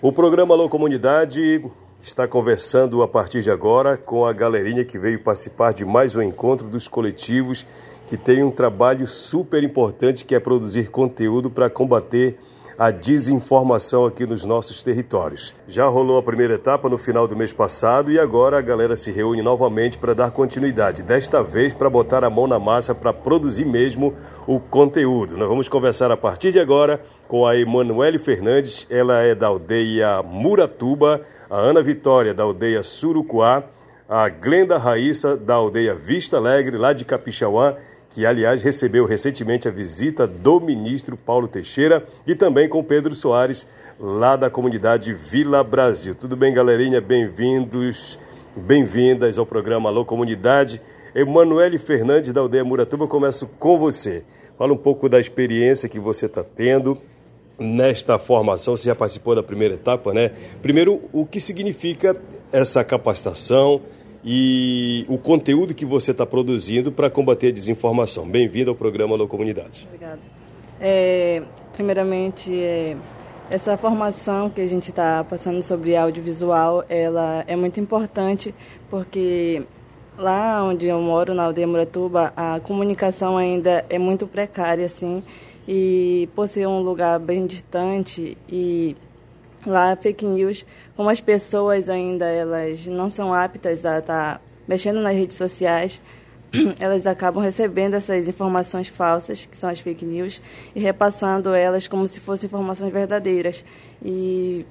O programa Alô Comunidade está conversando a partir de agora com a galerinha que veio participar de mais um encontro dos coletivos que tem um trabalho super importante que é produzir conteúdo para combater a desinformação aqui nos nossos territórios. Já rolou a primeira etapa no final do mês passado e agora a galera se reúne novamente para dar continuidade, desta vez para botar a mão na massa para produzir mesmo o conteúdo. Nós vamos conversar a partir de agora com a Emanuele Fernandes, ela é da aldeia Muratuba, a Ana Vitória da aldeia Surucuá, a Glenda Raíssa da aldeia Vista Alegre, lá de Capixauá, que aliás recebeu recentemente a visita do ministro Paulo Teixeira e também com Pedro Soares, lá da comunidade Vila Brasil. Tudo bem, galerinha? Bem-vindos, bem-vindas ao programa Alô Comunidade. Emanuele Fernandes, da aldeia Muratuba, começo com você. Fala um pouco da experiência que você está tendo nesta formação. Você já participou da primeira etapa, né? Primeiro, o que significa essa capacitação? E o conteúdo que você está produzindo para combater a desinformação. Bem-vindo ao programa Alô Comunidade. Obrigada. É, primeiramente, é, essa formação que a gente está passando sobre audiovisual, ela é muito importante porque lá onde eu moro, na aldeia Muratuba, a comunicação ainda é muito precária, assim, e por ser um lugar bem distante e lá fake news, como as pessoas ainda elas não são aptas a estar tá mexendo nas redes sociais, elas acabam recebendo essas informações falsas, que são as fake news, e repassando elas como se fossem informações verdadeiras. E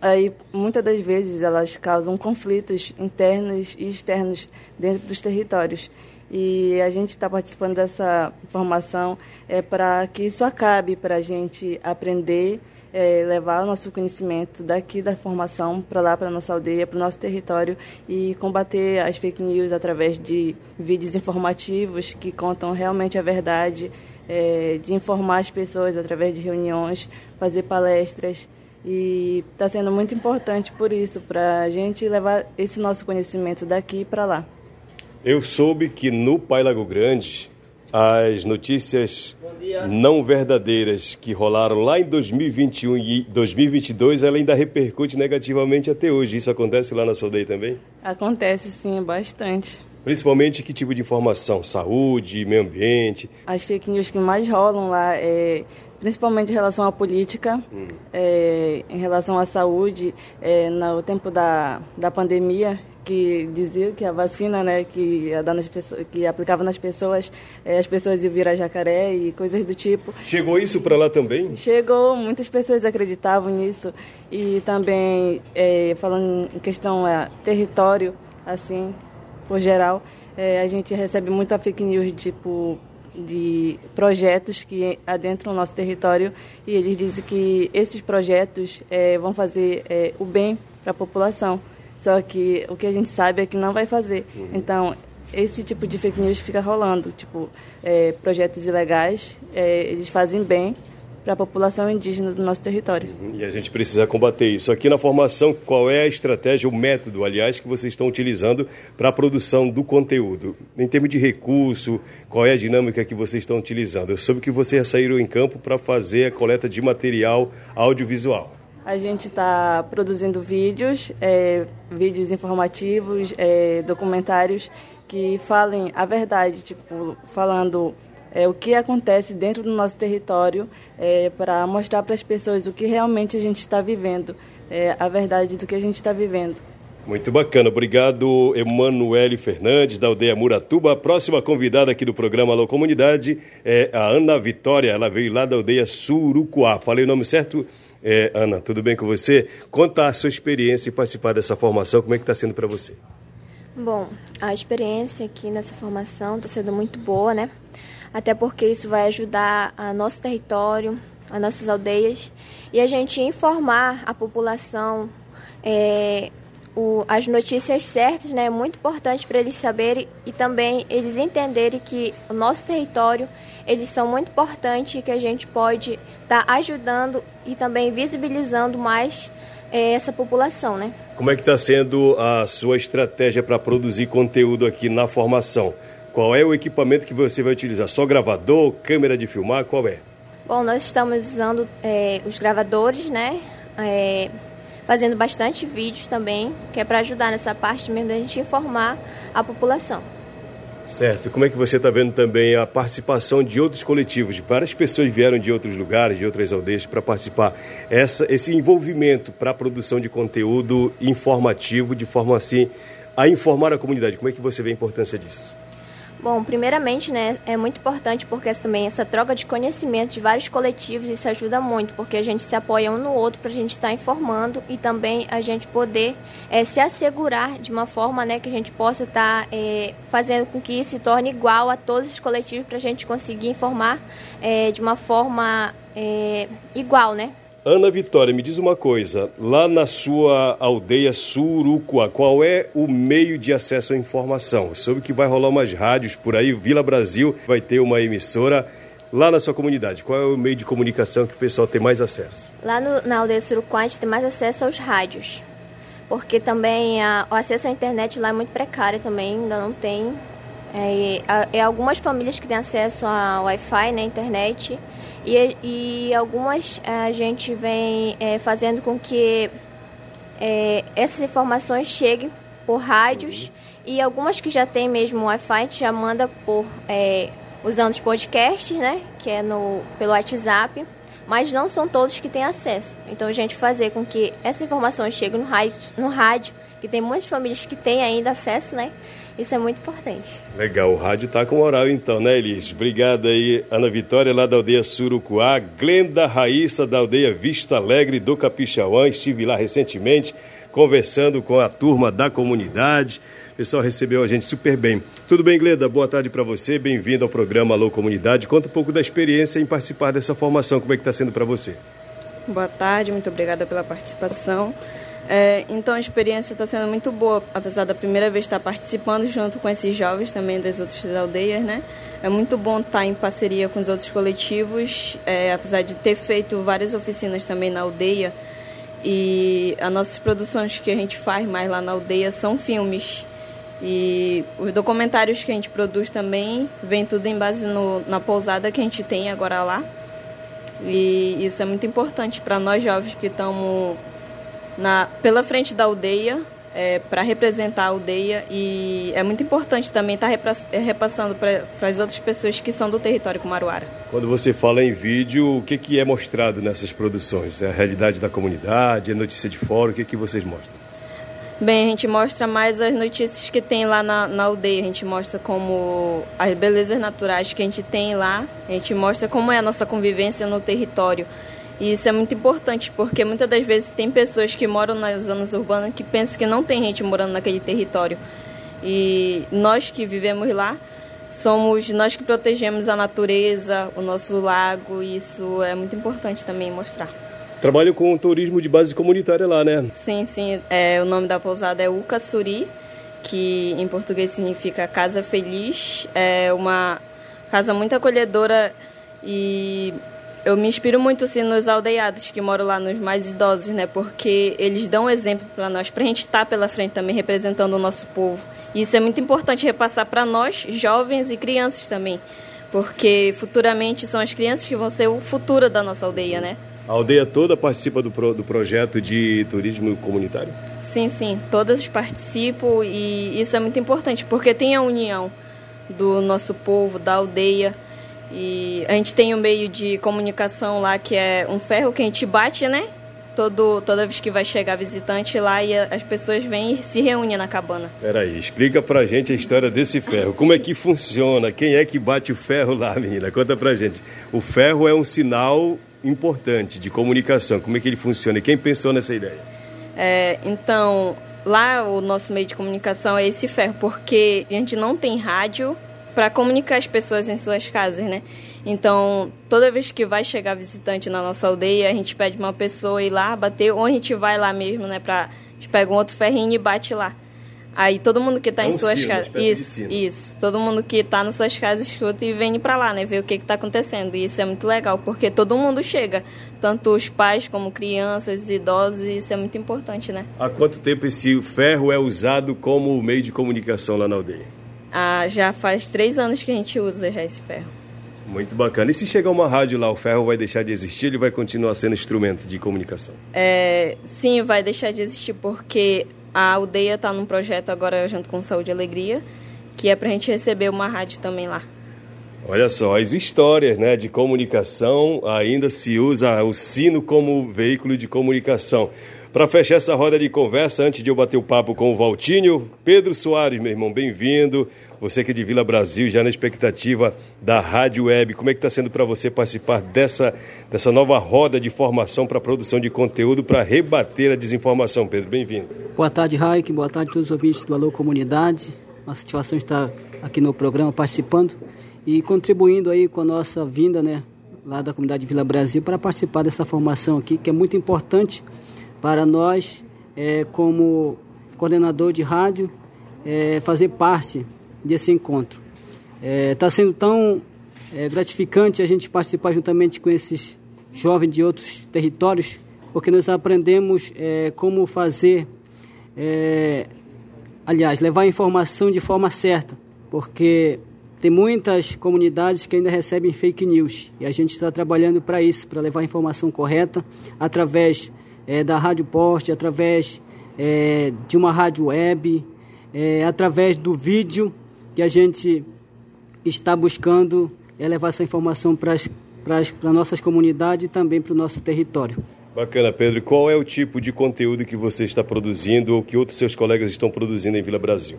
aí, muitas das vezes, elas causam conflitos internos e externos dentro dos territórios. E a gente está participando dessa formação é, para que isso acabe, para a gente aprender é, levar o nosso conhecimento daqui da formação para lá, para a nossa aldeia, para o nosso território e combater as fake news através de vídeos informativos que contam realmente a verdade, é, de informar as pessoas através de reuniões, fazer palestras. E está sendo muito importante por isso, para a gente levar esse nosso conhecimento daqui para lá. Eu soube que no Pai Lago Grande as notícias não verdadeiras que rolaram lá em 2021 e 2022, ela ainda repercute negativamente até hoje. Isso acontece lá na Soldei também? Acontece sim, bastante. Principalmente que tipo de informação? Saúde, meio ambiente? As fake news que mais rolam lá é principalmente em relação à política, hum. é, em relação à saúde, é, no tempo da, da pandemia, que dizia que a vacina, né, que, nas pessoas, que aplicava nas pessoas, é, as pessoas iam virar jacaré e coisas do tipo. Chegou isso para lá também? Chegou, muitas pessoas acreditavam nisso e também é, falando em questão é, território, assim, por geral, é, a gente recebe muita fake news tipo de projetos que adentram o nosso território e eles dizem que esses projetos vão fazer o bem para a população. Só que o que a gente sabe é que não vai fazer. Uhum. Então, esse tipo de fake news fica rolando. Tipo, é, projetos ilegais, é, eles fazem bem para a população indígena do nosso território. Uhum. E a gente precisa combater isso. Aqui na formação, qual é a estratégia, o método, aliás, que vocês estão utilizando para a produção do conteúdo? Em termos de recurso, qual é a dinâmica que vocês estão utilizando? Eu soube que vocês saíram em campo para fazer a coleta de material audiovisual. A gente está produzindo vídeos, é, vídeos informativos, é, documentários que falem a verdade, tipo, falando é, o que acontece dentro do nosso território, é, para mostrar para as pessoas o que realmente a gente está vivendo, é, a verdade do que a gente está vivendo. Muito bacana, obrigado Emanuele Fernandes, da aldeia Muratuba. A próxima convidada aqui do programa Alô Comunidade é a Ana Vitória, ela veio lá da aldeia Surucuá. Falei o nome certo? É, Ana, tudo bem com você? Conta a sua experiência em participar dessa formação, como é que está sendo para você? Bom, a experiência aqui nessa formação está sendo muito boa, né? Até porque isso vai ajudar a nosso território, as nossas aldeias, e a gente informar a população é, o, as notícias certas, né? É muito importante para eles saberem e também eles entenderem que o nosso território eles são muito importantes e que a gente pode estar tá ajudando e também visibilizando mais é, essa população, né? Como é que está sendo a sua estratégia para produzir conteúdo aqui na formação? Qual é o equipamento que você vai utilizar? Só gravador, câmera de filmar, qual é? Bom, nós estamos usando é, os gravadores, né? é, fazendo bastante vídeos também, que é para ajudar nessa parte mesmo da gente informar a população. Certo. Como é que você está vendo também a participação de outros coletivos? Várias pessoas vieram de outros lugares, de outras aldeias, para participar. Essa, esse envolvimento para a produção de conteúdo informativo, de forma assim a informar a comunidade. Como é que você vê a importância disso? Bom, primeiramente, né, é muito importante porque também essa troca de conhecimento de vários coletivos, isso ajuda muito, porque a gente se apoia um no outro para a gente estar tá informando e também a gente poder é, se assegurar de uma forma, né, que a gente possa estar tá, é, fazendo com que se torne igual a todos os coletivos para a gente conseguir informar é, de uma forma é, igual, né? Ana Vitória, me diz uma coisa. Lá na sua aldeia Surucuá, qual é o meio de acesso à informação? Soube que vai rolar umas rádios por aí, Vila Brasil vai ter uma emissora. Lá na sua comunidade, qual é o meio de comunicação que o pessoal tem mais acesso? Lá no, na aldeia Surucuá, a gente tem mais acesso aos rádios. Porque também a, o acesso à internet lá é muito precário também, ainda não tem. É, é algumas famílias que têm acesso a Wi-Fi né, internet e, e algumas eh, a gente vem é, fazendo com que é, essas informações cheguem por rádios uhum. e algumas que já tem mesmo Wi-Fi a gente já manda por é, usando os podcasts, né, que é no pelo WhatsApp, mas não são todos que têm acesso. Então a gente fazer com que essa informação chegue no rádio, no rádio, que tem muitas famílias que têm ainda acesso, né? Isso é muito importante. Legal, o rádio está com moral então, né, Elis? Obrigado aí, Ana Vitória, lá da aldeia Surucuá, Glenda Raíssa, da aldeia Vista Alegre do Capixauã. Estive lá recentemente conversando com a turma da comunidade. Pessoal recebeu a gente super bem. Tudo bem, Glenda? Boa tarde para você. Bem-vindo ao programa Alô Comunidade. Conta um pouco da experiência em participar dessa formação. Como é que está sendo para você? Boa tarde, muito obrigada pela participação. É, então a experiência está sendo muito boa, apesar da primeira vez estar participando junto com esses jovens também das outras aldeias, né? É muito bom estar em parceria com os outros coletivos, é, apesar de ter feito várias oficinas também na aldeia. E as nossas produções que a gente faz mais lá na aldeia são filmes. E os documentários que a gente produz também vem tudo em base no, na pousada que a gente tem agora lá. E isso é muito importante para nós jovens que estamos pela frente da aldeia, é, para representar a aldeia e é muito importante também estar tá é, repassando para as outras pessoas que são do território Kumaruara. Quando você fala em vídeo, o que, que é mostrado nessas produções? É a realidade da comunidade, é notícia de fora, o que, que vocês mostram? Bem, a gente mostra mais as notícias que tem lá na, na aldeia, a gente mostra como as belezas naturais que a gente tem lá, a gente mostra como é a nossa convivência no território. E isso é muito importante, porque muitas das vezes tem pessoas que moram nas zonas urbanas que pensam que não tem gente morando naquele território. E nós que vivemos lá, somos nós que protegemos a natureza, o nosso lago, e isso é muito importante também mostrar. Trabalho com turismo de base comunitária lá, né? Sim, sim. É, o nome da pousada é Ucaçuri, que em português significa Casa Feliz. É uma casa muito acolhedora e eu me inspiro muito assim nos aldeados que moram lá, nos mais idosos, né? Porque eles dão exemplo para nós, para a gente estar tá pela frente também representando o nosso povo. E isso é muito importante repassar para nós, jovens e crianças também, porque futuramente são as crianças que vão ser o futuro da nossa aldeia, né? A aldeia toda participa do, pro, do projeto de turismo comunitário? Sim, sim, todas participam e isso é muito importante, porque tem a união do nosso povo, da aldeia. E a gente tem um meio de comunicação lá que é um ferro que a gente bate, né? Todo, toda vez que vai chegar visitante lá e as pessoas vêm e se reúnem na cabana. Peraí, explica pra gente a história desse ferro. Como é que funciona? Quem é que bate o ferro lá, menina? Conta pra gente. O ferro é um sinal importante de comunicação. Como é que ele funciona? E quem pensou nessa ideia? É, então, lá o nosso meio de comunicação é esse ferro, porque a gente não tem rádio, para comunicar as pessoas em suas casas, né? Então, toda vez que vai chegar visitante na nossa aldeia, a gente pede uma pessoa ir lá bater, ou a gente vai lá mesmo, né? Pra, a gente pega um outro ferrinho e bate lá. Aí todo mundo que está é em suas casas. Isso, isso. Todo mundo que está nas suas casas escuta e vem para lá, né? Ver o que está acontecendo. E isso é muito legal, porque todo mundo chega. Tanto os pais como crianças, idosos, e isso é muito importante, né? Há quanto tempo esse ferro é usado como meio de comunicação lá na aldeia? Ah, já faz três anos que a gente usa já esse ferro. Muito bacana. E se chegar uma rádio lá, o ferro vai deixar de existir? Ele vai continuar sendo instrumento de comunicação? É, sim, vai deixar de existir porque a aldeia está num projeto agora junto com Saúde e Alegria, que é para a gente receber uma rádio também lá. Olha só, as histórias né, de comunicação ainda se usa o sino como veículo de comunicação. Para fechar essa roda de conversa, antes de eu bater o papo com o Valtinho, Pedro Soares, meu irmão, bem-vindo. Você que é de Vila Brasil, já na expectativa da Rádio Web. Como é que está sendo para você participar dessa, dessa nova roda de formação para produção de conteúdo para rebater a desinformação, Pedro? Bem-vindo. Boa tarde, Raik. Boa tarde a todos os ouvintes do Alô Comunidade. Uma satisfação estar aqui no programa participando e contribuindo aí com a nossa vinda, né, lá da comunidade Vila Brasil para participar dessa formação aqui, que é muito importante para nós, é, como coordenador de rádio, é, fazer parte desse encontro. Está é, sendo tão é, gratificante a gente participar juntamente com esses jovens de outros territórios, porque nós aprendemos é, como fazer, é, aliás, levar a informação de forma certa, porque tem muitas comunidades que ainda recebem fake news e a gente está trabalhando para isso, para levar a informação correta através é, da Rádio Poste, através é, de uma rádio web, através do vídeo que a gente está buscando é levar essa informação para as nossas comunidades e também para o nosso território. Bacana, Pedro. Qual é o tipo de conteúdo que você está produzindo ou que outros seus colegas estão produzindo em Vila Brasil?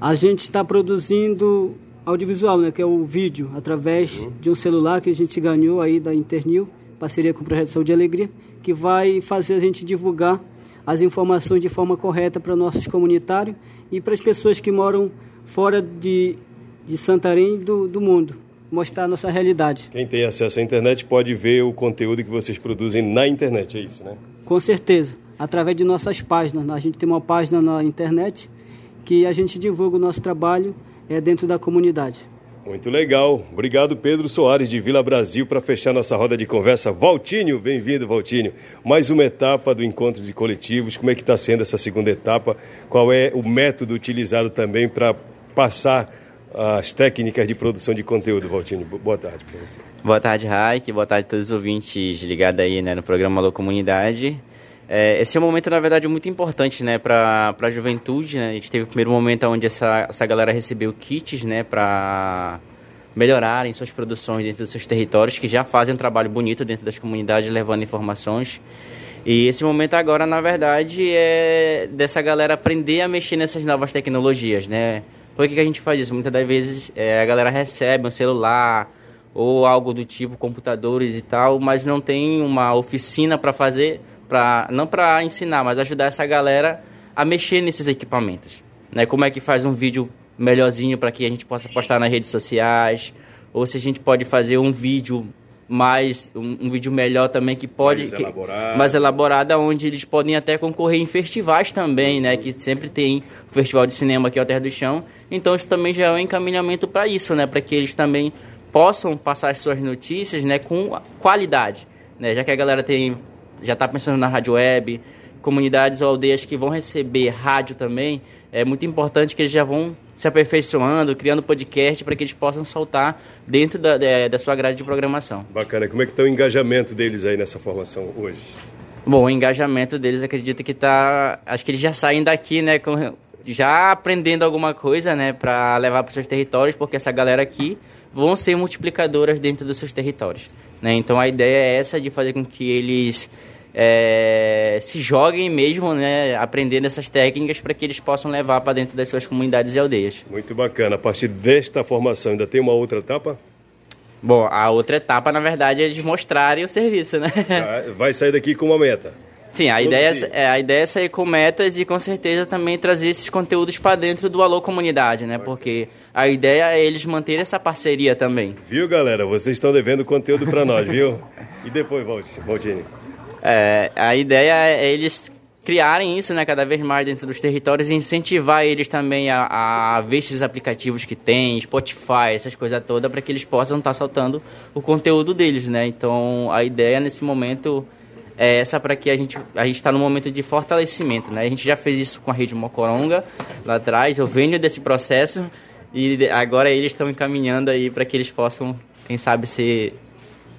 A gente está produzindo audiovisual, né, que é o vídeo, através uhum. de um celular que a gente ganhou aí da Internil, parceria com o Projeto Saúde e Alegria que vai fazer a gente divulgar as informações de forma correta para nossos comunitários e para as pessoas que moram fora de, de Santarém e do, do mundo. Mostrar a nossa realidade. Quem tem acesso à internet pode ver o conteúdo que vocês produzem na internet, é isso, né? Com certeza. Através de nossas páginas. A gente tem uma página na internet que a gente divulga o nosso trabalho é, dentro da comunidade. Muito legal. Obrigado, Pedro Soares, de Vila Brasil, para fechar nossa roda de conversa. Valtinho, bem-vindo, Valtinho. Mais uma etapa do encontro de coletivos. Como é que está sendo essa segunda etapa? Qual é o método utilizado também para passar as técnicas de produção de conteúdo, Valtinho? Boa tarde para você. Boa tarde, Raik. Boa tarde a todos os ouvintes ligados aí né, no programa Alô Comunidade. É, esse é um momento, na verdade, muito importante né, para a juventude. Né? A gente teve o primeiro momento onde essa, essa galera recebeu kits né, para melhorarem suas produções dentro dos seus territórios, que já fazem um trabalho bonito dentro das comunidades, levando informações. E esse momento agora, na verdade, é dessa galera aprender a mexer nessas novas tecnologias, né? Por que, que a gente faz isso? Muitas das vezes é, a galera recebe um celular ou algo do tipo, computadores e tal, mas não tem uma oficina para fazer para não para ensinar, mas ajudar essa galera a mexer nesses equipamentos, né? Como é que faz um vídeo melhorzinho para que a gente possa postar nas redes sociais, ou se a gente pode fazer um vídeo mais um, um vídeo melhor também que pode mais elaborado. Que, mais elaborado onde eles podem até concorrer em festivais também, né, que sempre tem o festival de cinema aqui ao Terra do Chão. Então isso também já é um encaminhamento para isso, né, para que eles também possam passar as suas notícias, né, com qualidade, né, já que a galera tem já está pensando na rádio web, comunidades ou aldeias que vão receber rádio também, é muito importante que eles já vão se aperfeiçoando, criando podcast para que eles possam soltar dentro da, da, da, sua grade de programação. Bacana. Como é que está o engajamento deles aí nessa formação hoje? Bom, o engajamento deles acredito que está... Acho que eles já saem daqui, né, com, já aprendendo alguma coisa, né, para levar para os seus territórios, porque essa galera aqui vão ser multiplicadoras dentro dos seus territórios. Né? Então a ideia é essa de fazer com que eles é, se joguem mesmo, né, aprendendo essas técnicas para que eles possam levar para dentro das suas comunidades e aldeias. Muito bacana. A partir desta formação, ainda tem uma outra etapa? Bom, a outra etapa, na verdade, é eles mostrarem o serviço, né? Vai sair daqui com uma meta. Sim, a ideia, é, a ideia é sair com metas e com certeza também trazer esses conteúdos para dentro do Alô Comunidade, né? Porque a ideia é eles manterem essa parceria também. Viu, galera? Vocês estão devendo conteúdo para nós, viu? E depois, Valtini? É, a ideia é eles criarem isso né, cada vez mais dentro dos territórios e incentivar eles também a, a ver esses aplicativos que tem, Spotify, essas coisas todas, para que eles possam estar tá soltando o conteúdo deles, né? Então, a ideia nesse momento é essa para que a gente a gente está no momento de fortalecimento, né? A gente já fez isso com a rede Mocoronga lá atrás. Eu venho desse processo e agora eles estão encaminhando aí para que eles possam quem sabe se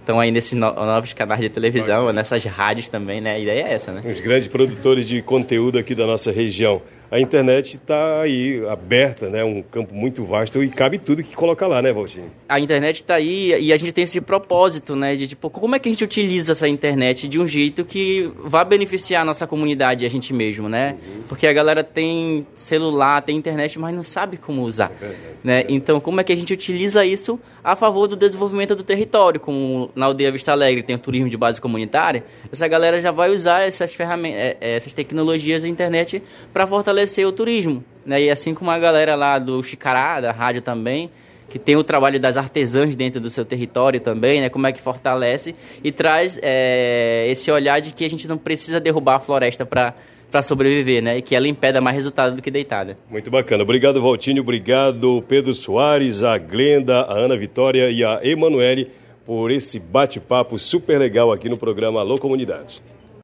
estão aí nesses no novos canais de televisão, nessas rádios também, né? A ideia é essa, né? Os grandes produtores de conteúdo aqui da nossa região a internet está aí aberta, né? Um campo muito vasto e cabe tudo que coloca lá, né, Valtinho? A internet está aí e a gente tem esse propósito, né? De tipo, como é que a gente utiliza essa internet de um jeito que vá beneficiar a nossa comunidade, a gente mesmo, né? Uhum. Porque a galera tem celular, tem internet, mas não sabe como usar, é verdade, né? É então, como é que a gente utiliza isso a favor do desenvolvimento do território, como na aldeia Vista Alegre tem o turismo de base comunitária, essa galera já vai usar essas ferramentas, é, essas tecnologias da internet para fortalecer fortalecer o turismo. Né? E assim como a galera lá do Chicará, da rádio também, que tem o trabalho das artesãs dentro do seu território também, né? Como é que fortalece e traz é, esse olhar de que a gente não precisa derrubar a floresta para para sobreviver, né? E que ela impeda mais resultado do que deitada. Muito bacana. Obrigado, Valtinho. Obrigado, Pedro Soares, a Glenda, a Ana Vitória e a Emanuele por esse bate-papo super legal aqui no programa Alô Comunidade.